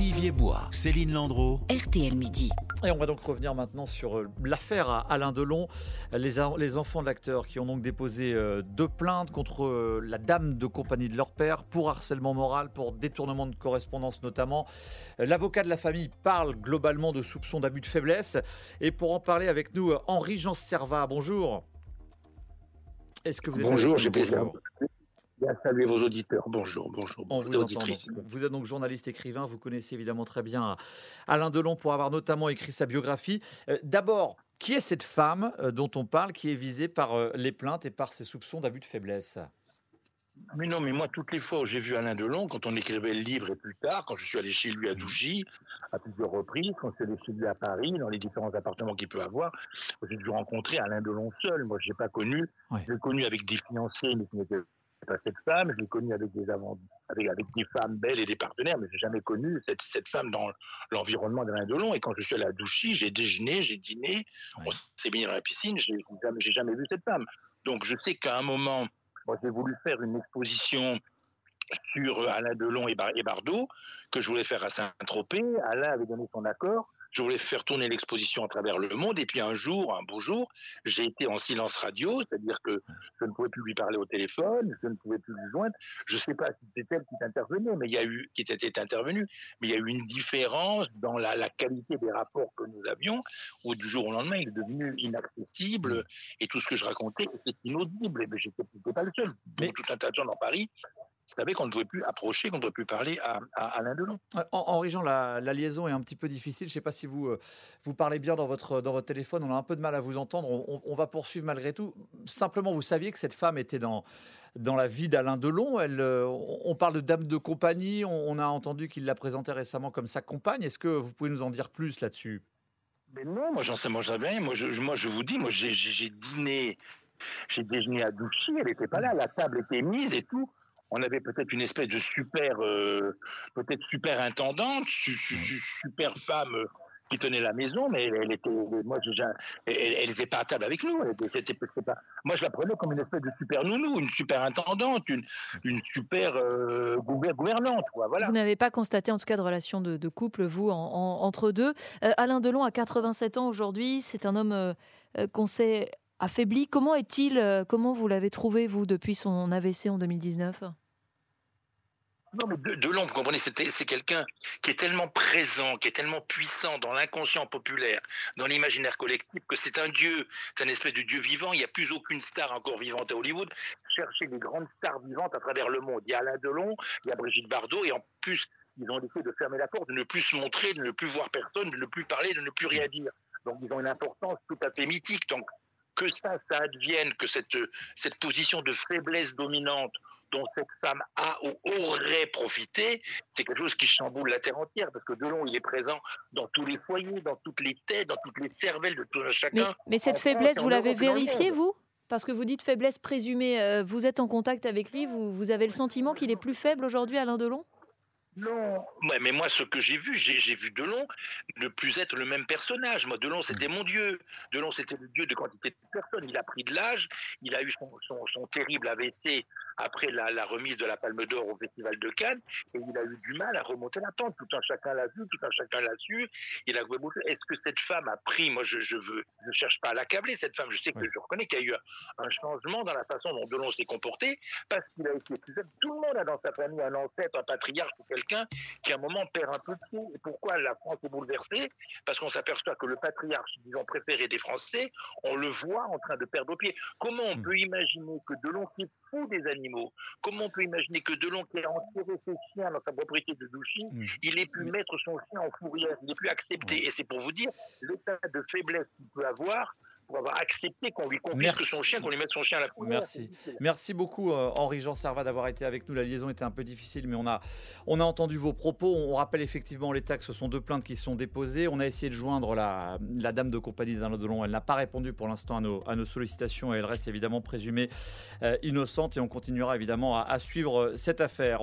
Olivier Bois, Céline Landreau. RTL Midi. Et on va donc revenir maintenant sur euh, l'affaire à Alain Delon. Les, enfants de l'acteur qui ont donc déposé euh, deux plaintes contre euh, la dame de compagnie de leur père pour harcèlement moral, pour détournement de correspondance notamment. L'avocat de la famille parle globalement de soupçons d'abus de faiblesse. Et pour en parler avec nous, Henri-Jean Servat, bonjour. Est-ce que vous êtes Bonjour, j'ai plaisir. Bien saluer vos auditeurs. Bonjour, bonjour. On bonjour, vous entend. Vous êtes donc journaliste écrivain, vous connaissez évidemment très bien Alain Delon pour avoir notamment écrit sa biographie. Euh, D'abord, qui est cette femme euh, dont on parle qui est visée par euh, les plaintes et par ses soupçons d'abus de faiblesse? Mais non, mais moi, toutes les fois où j'ai vu Alain Delon, quand on écrivait le livre et plus tard, quand je suis allé chez lui à Douchy, à plusieurs reprises, quand je suis allé chez lui à Paris, dans les différents appartements qu'il peut avoir, j'ai toujours rencontré Alain Delon seul. Moi, je l'ai pas connu. Je l'ai connu avec des fiancés, mais ce n'était pas cette femme. Je l'ai connu avec des avant, avec, avec des femmes belles et des partenaires, mais j'ai jamais connu cette, cette femme dans l'environnement d'Alain Delon. Et quand je suis allé à Douchy, j'ai déjeuné, j'ai dîné, on s'est mis dans la piscine, j'ai jamais, jamais vu cette femme. Donc, je sais qu'à un moment, moi, j'ai voulu faire une exposition sur Alain Delon et Bardot, que je voulais faire à Saint-Tropez. Alain avait donné son accord. Je voulais faire tourner l'exposition à travers le monde. Et puis un jour, un beau jour, j'ai été en silence radio, c'est-à-dire que je ne pouvais plus lui parler au téléphone, je ne pouvais plus lui joindre. Je ne sais pas si c'était elle qui intervenait, mais il y a eu, qui était intervenue, mais il y a eu une différence dans la, la qualité des rapports que nous avions, où du jour au lendemain, il est devenu inaccessible et tout ce que je racontais était inaudible. Et ben, j'étais pas le seul. Mais- tout un tas de gens dans Paris savaient qu'on ne pouvait plus approcher, qu'on ne pouvait plus parler à, à Alain Delon. Euh, Hen- Henri-Jean, la, la liaison est un petit peu difficile. Je ne sais pas si vous, euh, vous parlez bien dans votre, dans votre téléphone. On a un peu de mal à vous entendre. On, va poursuivre malgré tout. Simplement, vous saviez que cette femme était dans, dans la vie d'Alain Delon. Elle, euh, on parle de dame de compagnie. On, on a entendu qu'il la présentait récemment comme sa compagne. Est-ce que vous pouvez nous en dire plus là-dessus? Mais non, moi j'en sais, moi j'avais rien. Moi je, moi je vous dis, moi j'ai dîné, j'ai déjeuné à Douchy, elle n'était pas là, la table était mise et tout. On avait peut-être une espèce de super, euh, peut-être super intendante, su- su- su- super femme euh, qui tenait la maison, mais elle, elle était, moi elle, elle était pas à table avec nous. Elle était- c'était- c'était pas, moi je la prenais comme une espèce de super nounou, une super intendante, une, une super euh, gouver- gouvernante, quoi. Voilà. Vous n'avez pas constaté en tout cas de relation de, de couple, vous, en- en- entre deux. Euh, Alain Delon a 87 ans aujourd'hui. C'est un homme euh, qu'on sait affaibli. Comment est-il euh, Comment vous l'avez trouvé, vous, depuis son AVC en 2019 Non, de, Delon, vous comprenez, c'est quelqu'un qui est tellement présent, qui est tellement puissant dans l'inconscient populaire, dans l'imaginaire collectif, que c'est un dieu, c'est un espèce de dieu vivant. Il n'y a plus aucune star encore vivante à Hollywood. Cherchez des grandes stars vivantes à travers le monde. Il y a Alain Delon, il y a Brigitte Bardot, et en plus, ils ont décidé de fermer la porte, de ne plus se montrer, de ne plus voir personne, de ne plus parler, de ne plus rien dire. Donc, ils ont une importance tout à fait mythique. Donc, que ça, ça advienne, que cette, cette position de faiblesse dominante dont cette femme a ou aurait profité, c'est quelque chose qui chamboule la terre entière, parce que Delon, il est présent dans tous les foyers, dans toutes les têtes, dans toutes les cervelles de tout un mais, chacun. mais cette France faiblesse, vous l'avez vérifiée, vous? Parce que vous dites faiblesse présumée. Euh, vous êtes en contact avec lui. Vous, vous avez le sentiment qu'il est plus faible aujourd'hui, Alain Delon? Non, ouais, mais moi, ce que j'ai vu, j'ai j'ai vu Delon ne plus être le même personnage. Moi, Delon, c'était mon dieu. Delon, c'était le dieu de quantité de personnes. Il a pris de l'âge, il a eu son, son- son terrible AVC après la, la remise de la Palme d'Or au Festival de Cannes, et il a eu du mal à remonter la pente. Tout un chacun l'a vu, tout un chacun l'a su. Il a Est-ce que cette femme a pris? Moi, je, je veux, je cherche pas à l'accabler cette femme. Je sais que Ouais. je reconnais qu'il y a eu un, un changement dans la façon dont Delon s'est comporté, parce qu'il a été plus. Tout le monde a dans sa famille un ancêtre, un patriarche ou quelqu'un qui à un moment perd un peu de pied. Et pourquoi la France est bouleversée? Parce qu'on s'aperçoit que le patriarche, disons, préféré des Français, on le voit en train de perdre pied. Comment on Mm. peut imaginer que Delon, qui est fou des animaux, comment on peut imaginer que Delon, qui a enterré ses chiens dans sa propriété de Douchy, Mm. il ait pu mettre son chien en fourrière, il n'est plus accepté. Et c'est pour vous dire l'état de faiblesse qu'il peut avoir pour avoir accepté qu'on lui confisque son chien, qu'on lui mette son chien à la fourrière. Merci. Merci beaucoup, euh, Henri-Jean Servat, d'avoir été avec nous. La liaison était un peu difficile, mais on a, on a entendu vos propos. On rappelle effectivement les taxes, ce sont deux plaintes qui sont déposées. On a essayé de joindre la, la dame de compagnie d'Alain Delon. Elle n'a pas répondu pour l'instant à nos, à nos sollicitations et elle reste évidemment présumée euh, innocente. Et on continuera évidemment à, à suivre euh, cette affaire.